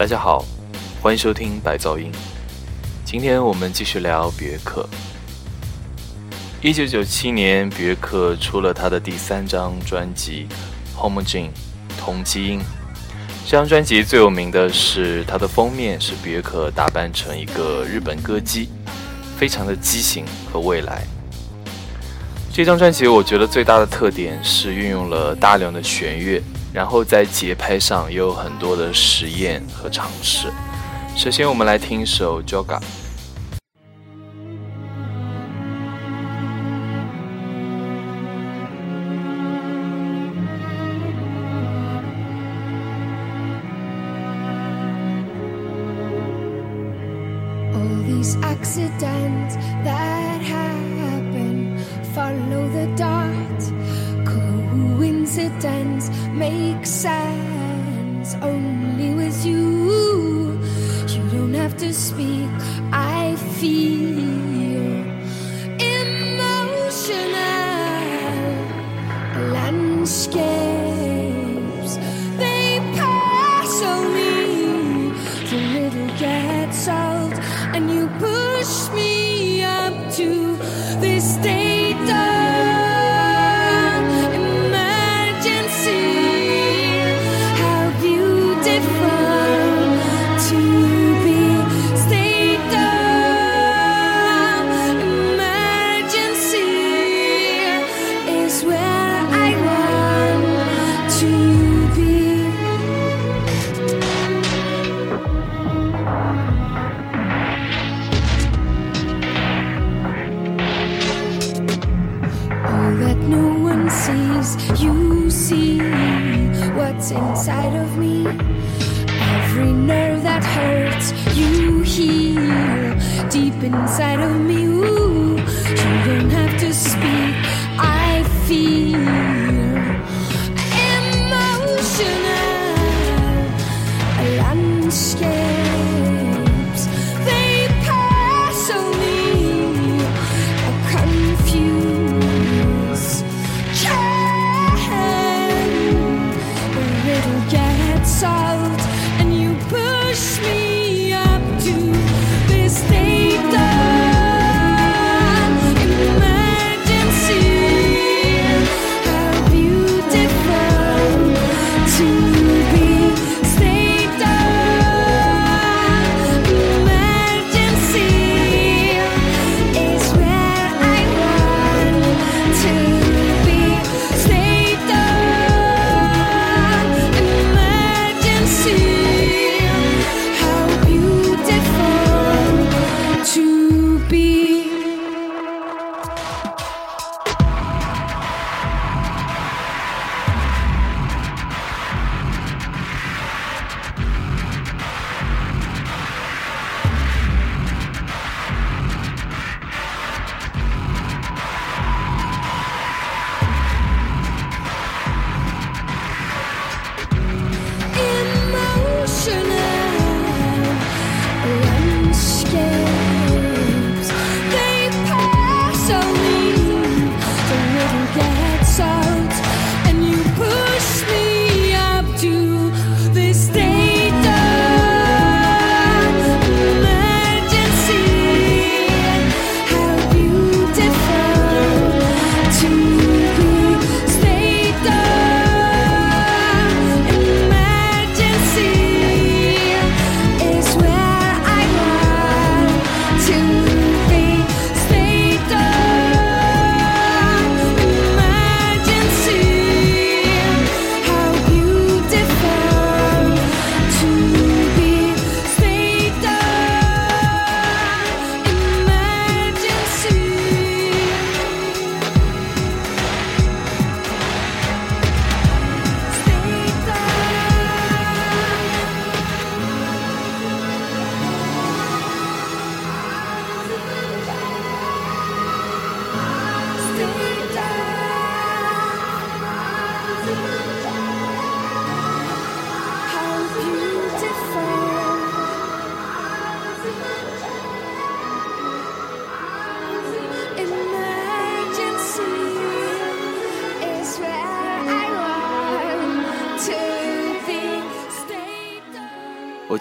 大家好，欢迎收听白噪音。今天我们继续聊别克。一九九七年，别克出了他的第三张专辑《Homogene》同基因。这张专辑最有名的是它的封面是别克打扮成一个日本歌姬，非常的畸形和未来。这张专辑我觉得最大的特点是运用了大量的弦乐。然后在节拍上也有很多的实验和尝试。首先，我们来听一首《Joga》。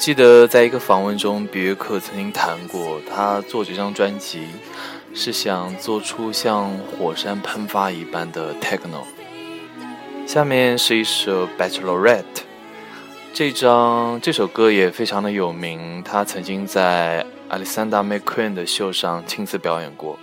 记得在一个访问中，比约克曾经谈过，他做这张专辑是想做出像火山喷发一般的 techno。下面是一首《Bachelorette》，这张这首歌也非常的有名，他曾经在 Alexander McQueen 的秀上亲自表演过。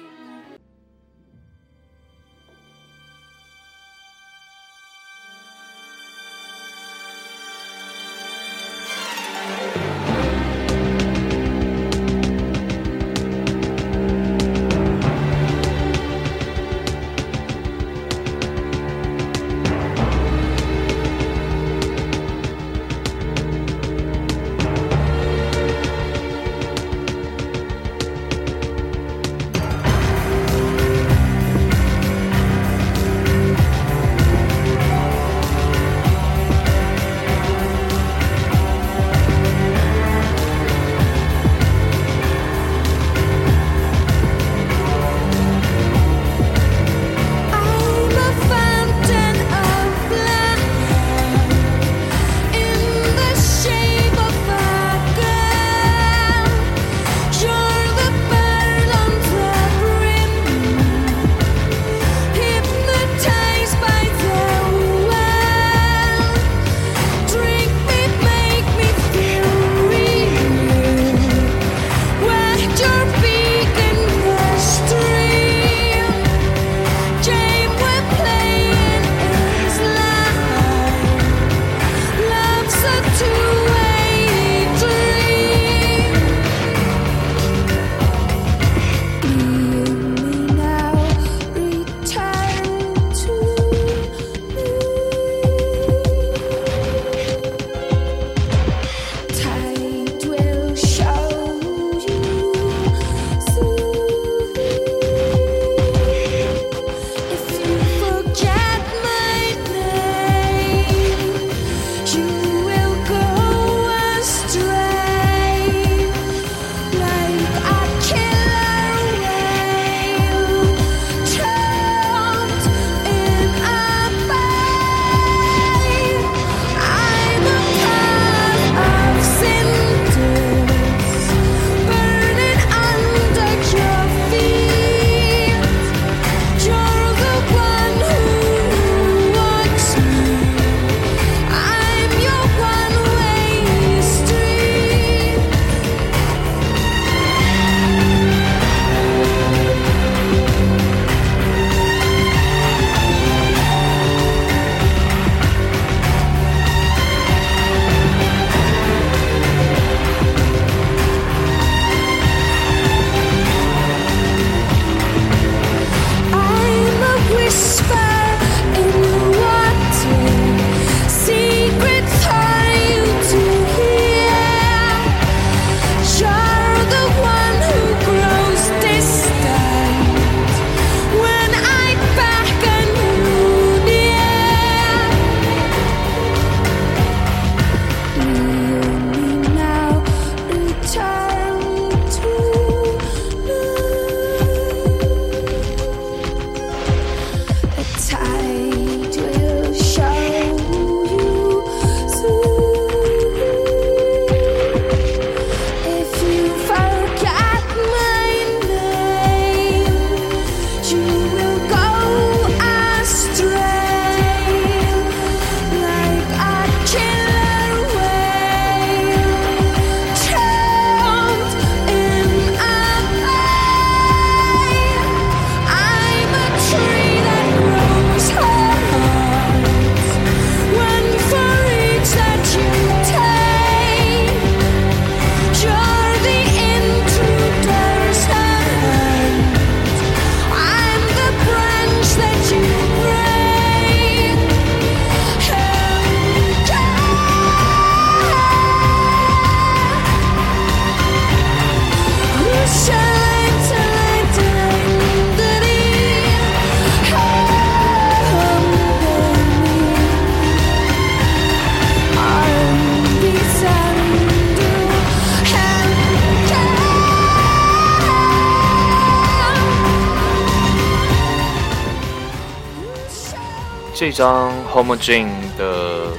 这张 homogen 的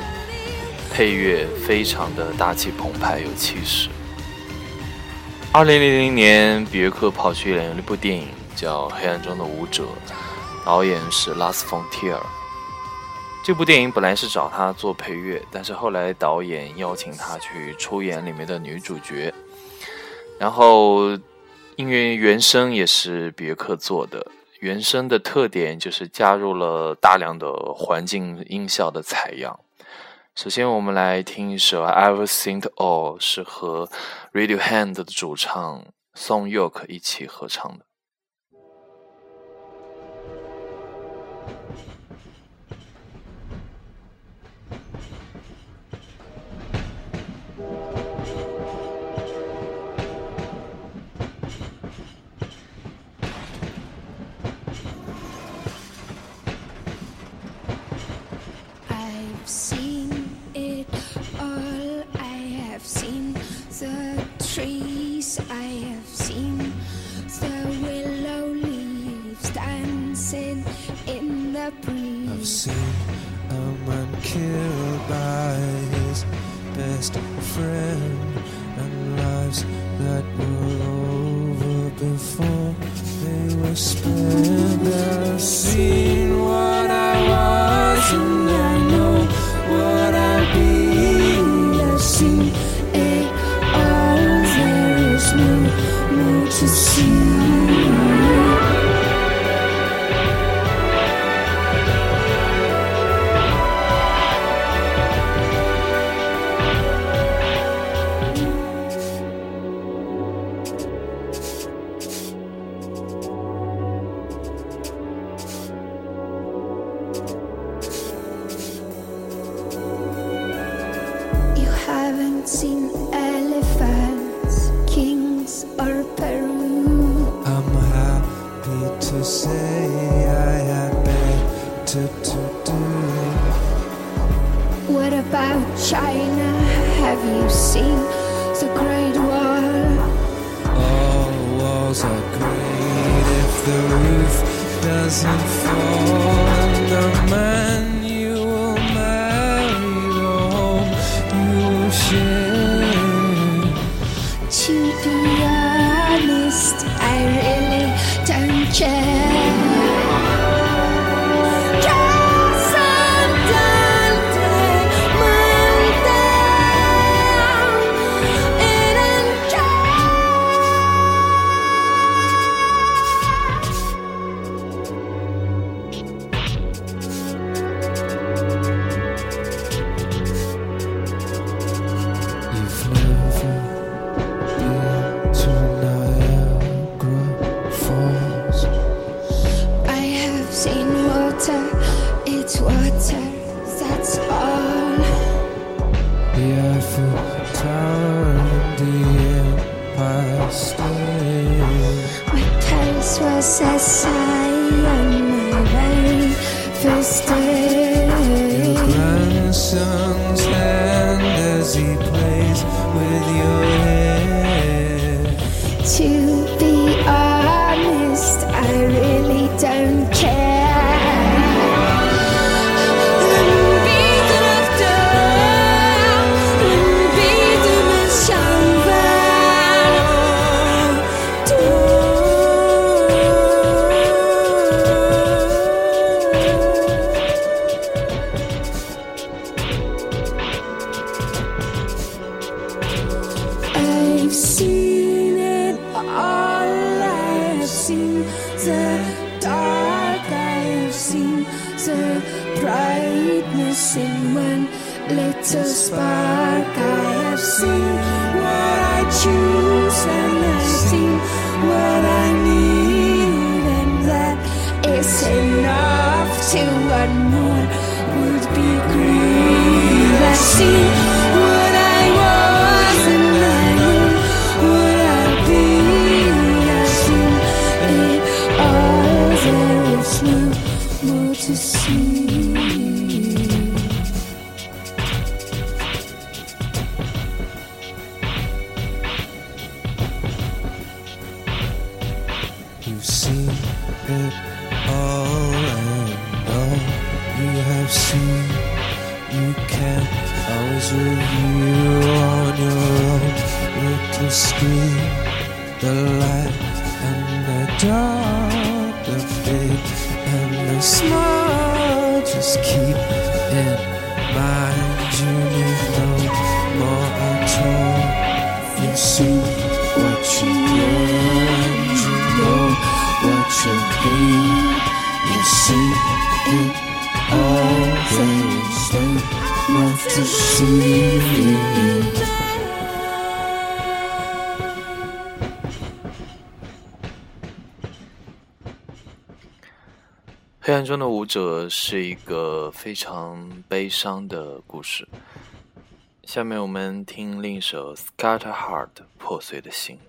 配乐非常的大气澎湃，有气势。二零零零年，比约克跑去演了一部电影，叫《黑暗中的舞者》，导演是拉斯冯提尔。这部电影本来是找他做配乐，但是后来导演邀请他去出演里面的女主角。然后，音乐原声也是比约克做的。原声的特点就是加入了大量的环境音效的采样。首先，我们来听一首《Ever Seen All》，是和 Radiohead 的主唱 Song York 一起合唱的。I breathe. I've seen a man killed by his best friend, and lives that were over before they were spent. 者是一个非常悲伤的故事。下面我们听另一首《Scattered Heart》破碎的心。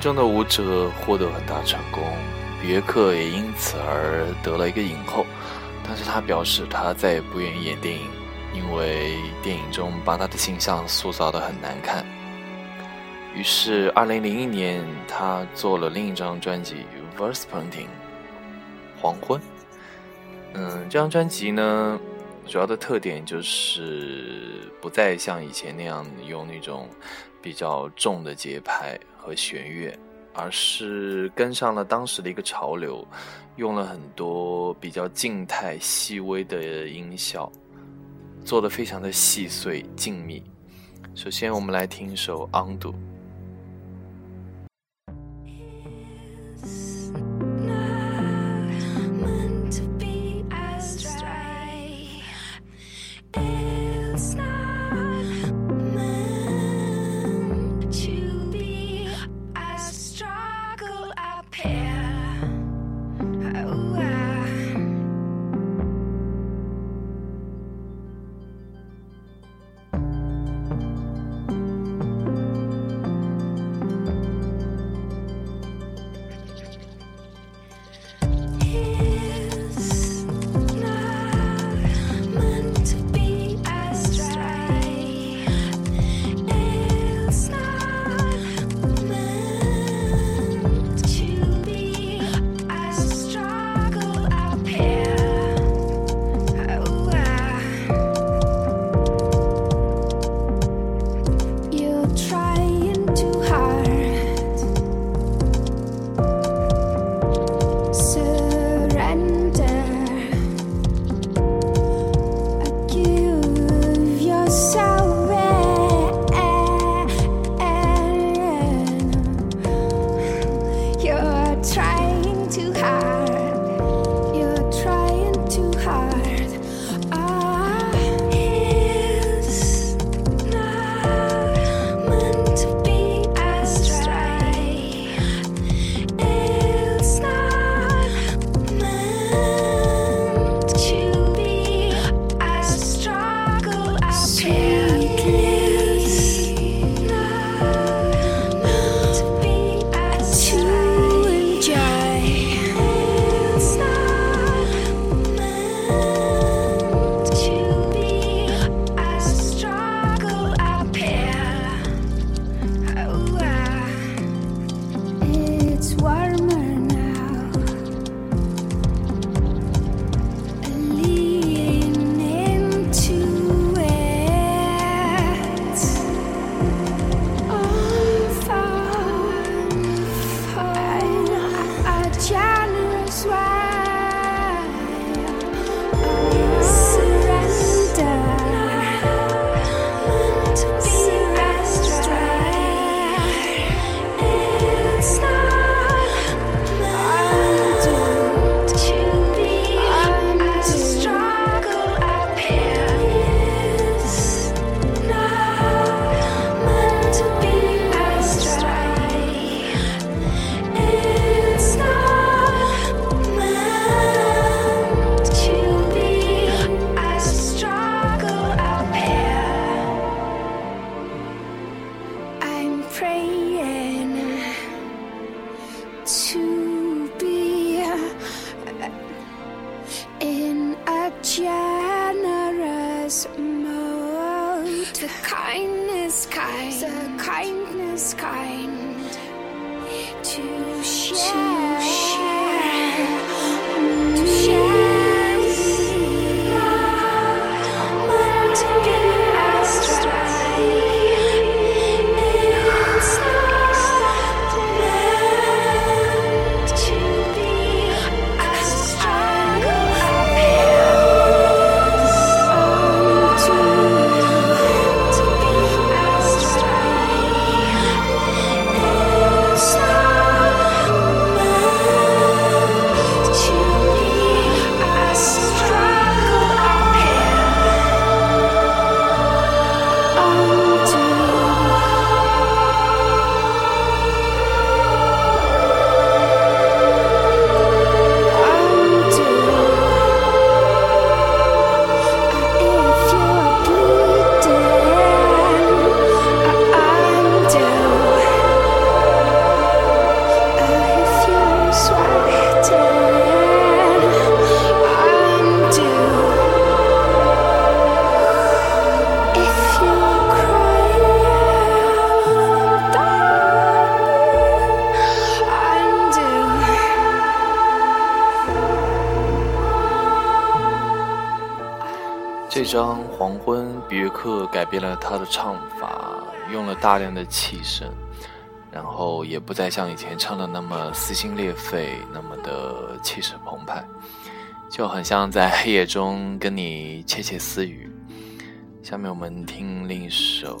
中的舞者获得很大成功，比约克也因此而得了一个影后。但是他表示他再也不愿意演电影，因为电影中把他的形象塑造的很难看。于是，二零零一年他做了另一张专辑《Verse Painting》黄昏。嗯，这张专辑呢，主要的特点就是不再像以前那样用那种比较重的节拍和弦乐，而是跟上了当时的一个潮流。用了很多比较静态、细微的音效，做的非常的细碎、静谧。首先，我们来听一首《Undo》。《变了他的唱法，用了大量的气声，然后也不再像以前唱的那么撕心裂肺，那么的气势澎湃，就很像在黑夜中跟你窃窃私语。下面我们听另一首。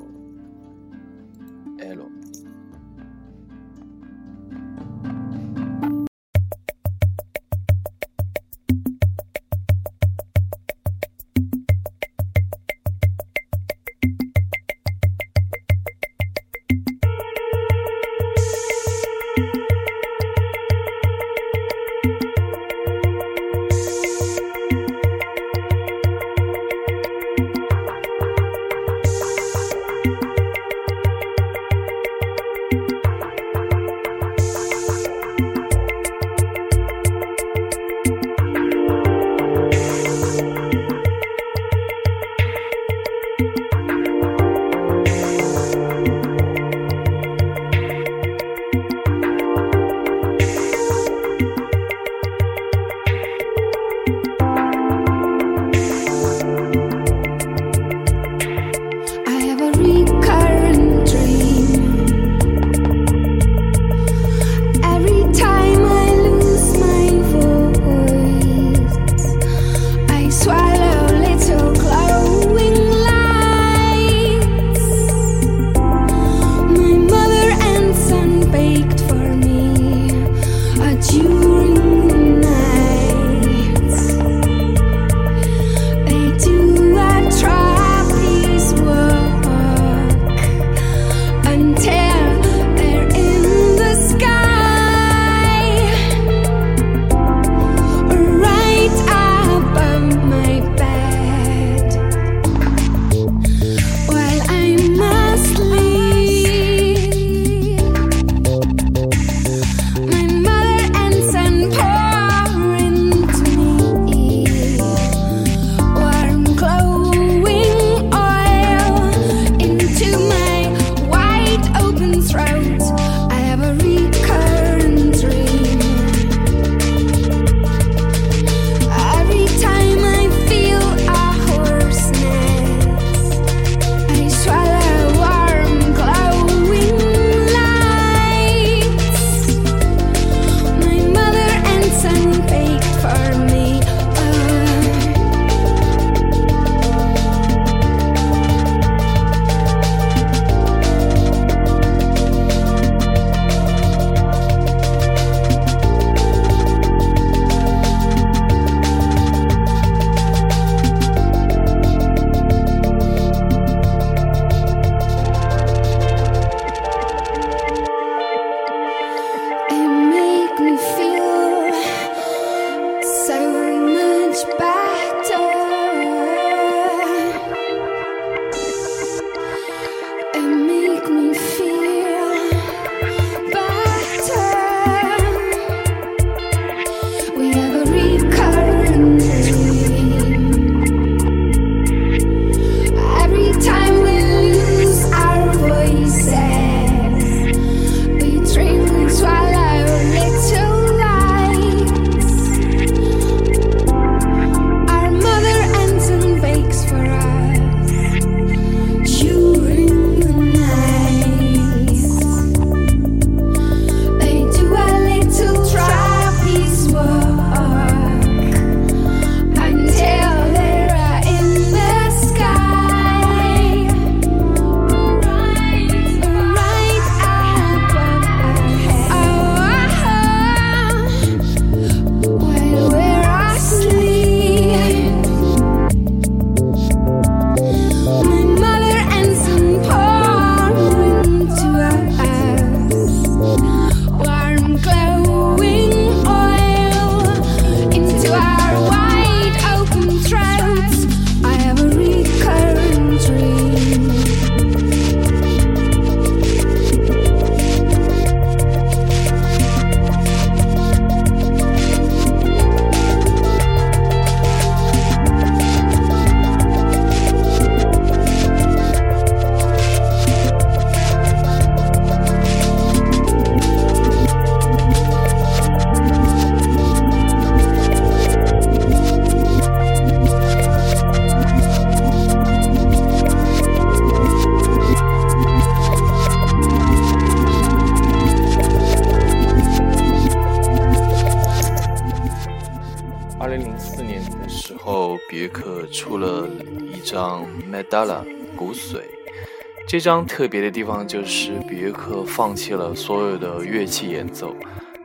这张特别的地方就是别克放弃了所有的乐器演奏。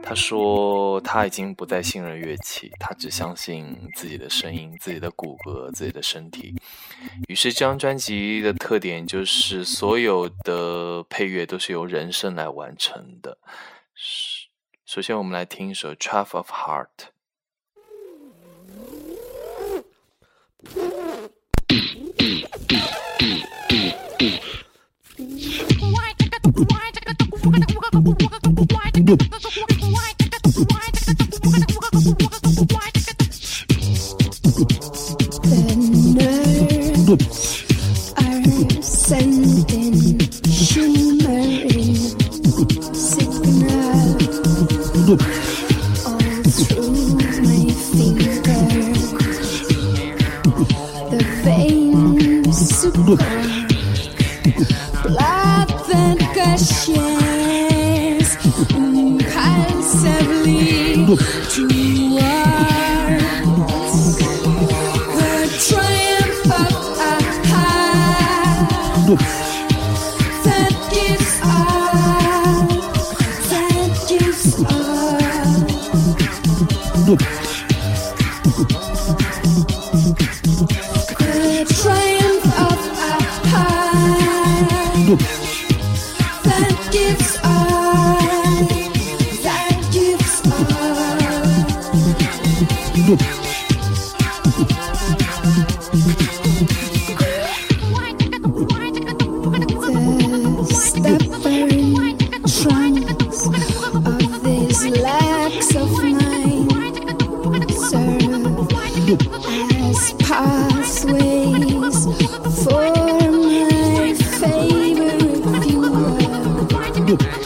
他说他已经不再信任乐器，他只相信自己的声音、自己的骨骼、自己的身体。于是这张专辑的特点就是所有的配乐都是由人声来完成的。首先，我们来听一首《Traff of Heart》。这张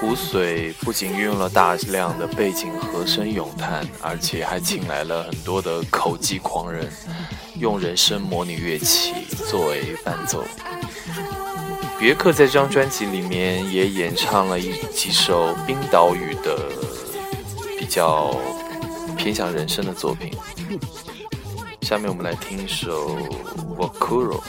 骨髓不仅运用了大量的背景和声咏叹，而且还请来了很多的口技狂人，用人声模拟乐器作为伴奏。别克在这张专辑里面也演唱了一几首冰岛语的比较偏向人声的作品。下面我们来听一首《Wakuro》。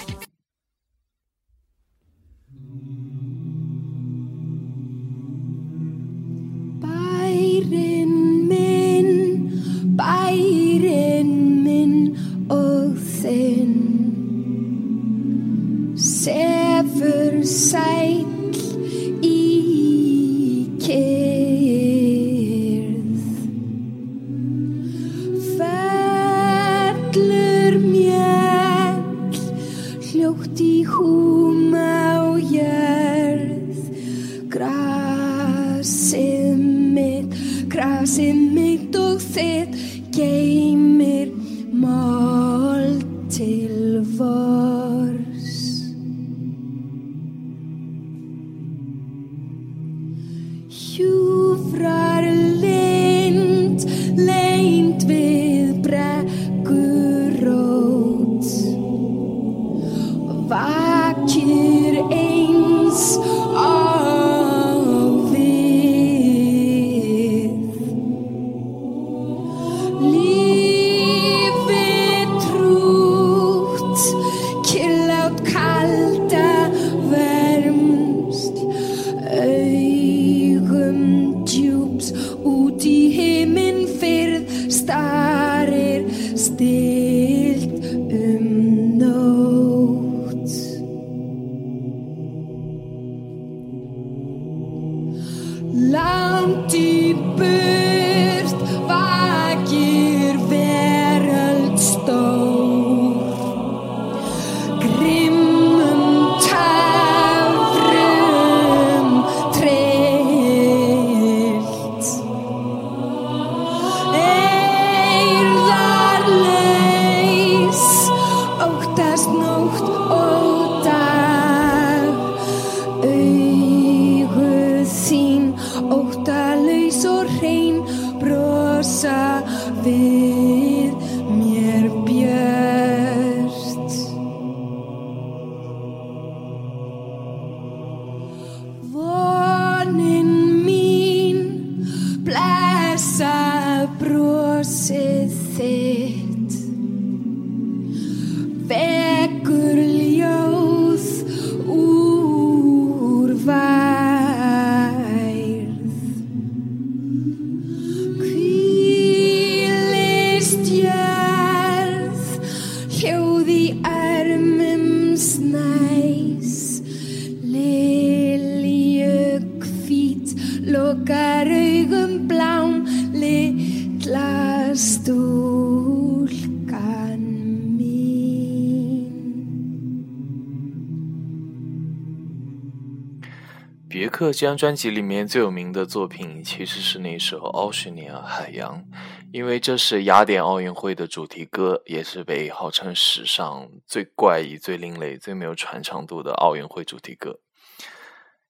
别克这张专辑里面最有名的作品其实是那首《奥什尼亚海洋》，因为这是雅典奥运会的主题歌，也是被号称史上最怪异、最另类、最没有传唱度的奥运会主题歌。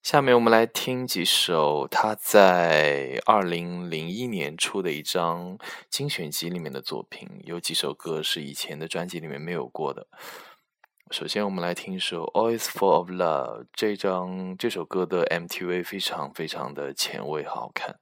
下面我们来听几首他在二零零一年出的一张精选集里面的作品，有几首歌是以前的专辑里面没有过的。首先，我们来听一首《Always Full of Love》。这张这首歌的 MTV 非常非常的前卫好看。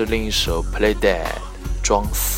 是另一首《Play Dead》，装死。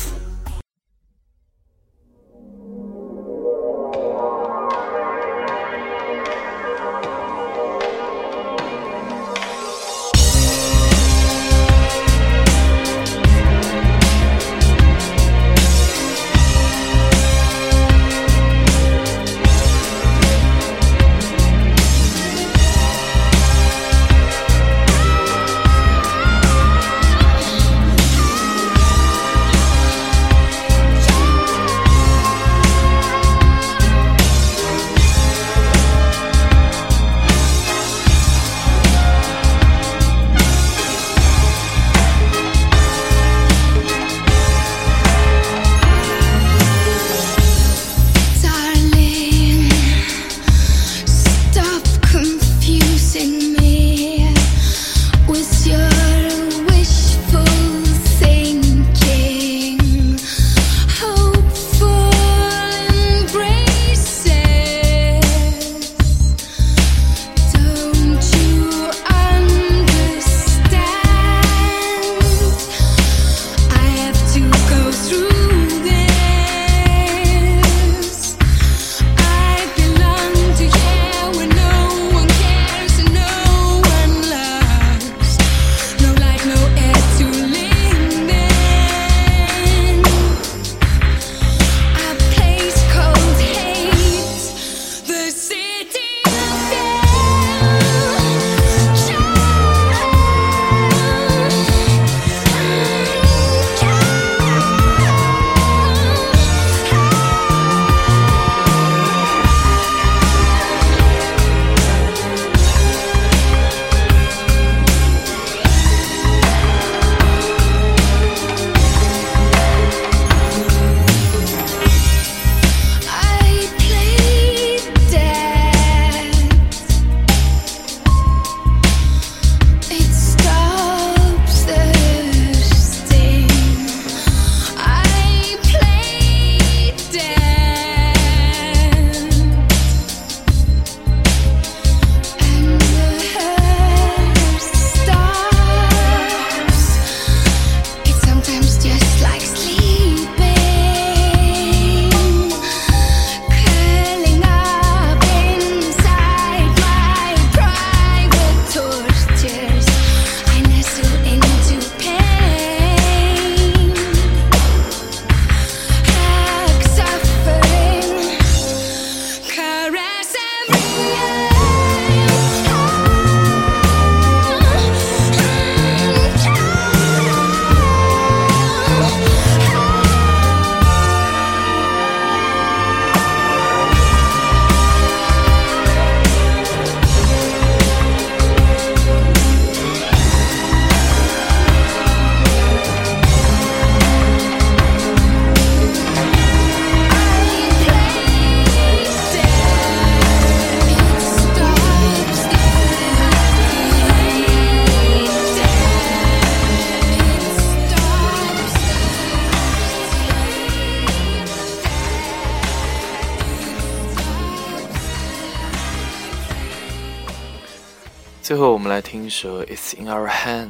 最后，我们来听一首《It's in Our Hands》。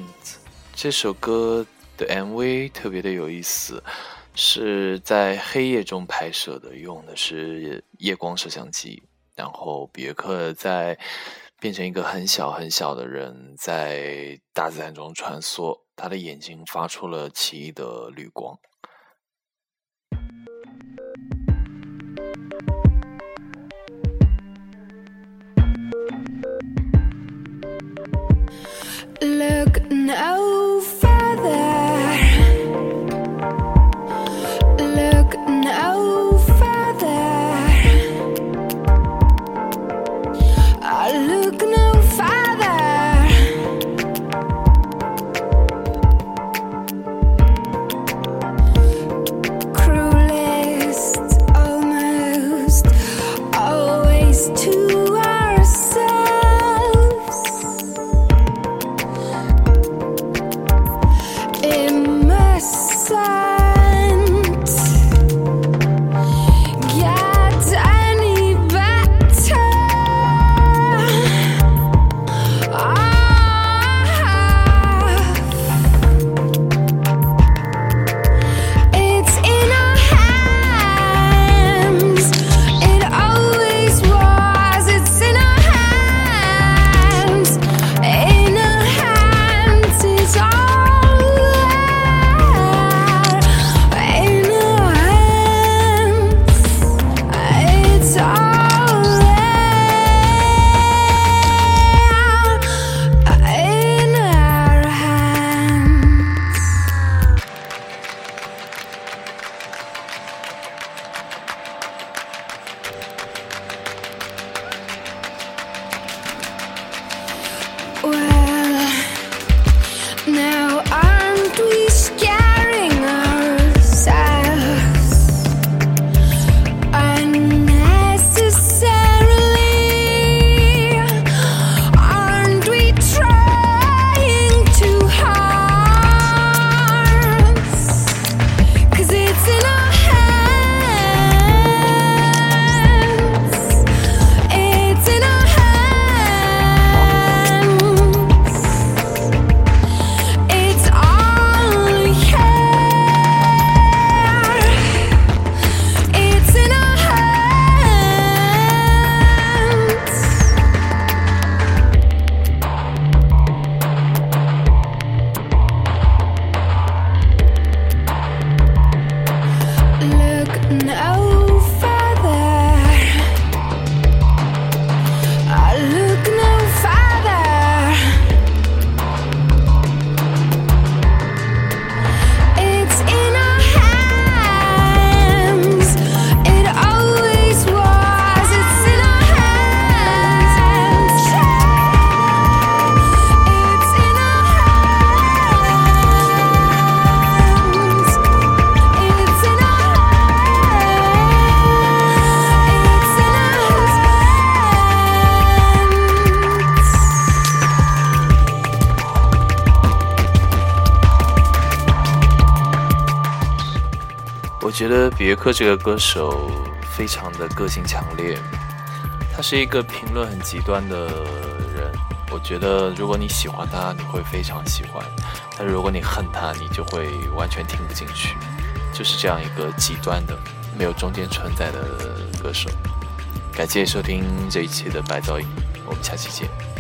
这首歌的 MV 特别的有意思，是在黑夜中拍摄的，用的是夜光摄像机。然后别克在变成一个很小很小的人，在大自然中穿梭，他的眼睛发出了奇异的绿光。Out. 别克这个歌手非常的个性强烈，他是一个评论很极端的人。我觉得如果你喜欢他，你会非常喜欢；但如果你恨他，你就会完全听不进去。就是这样一个极端的、没有中间存在的歌手。感谢收听这一期的白噪音，我们下期见。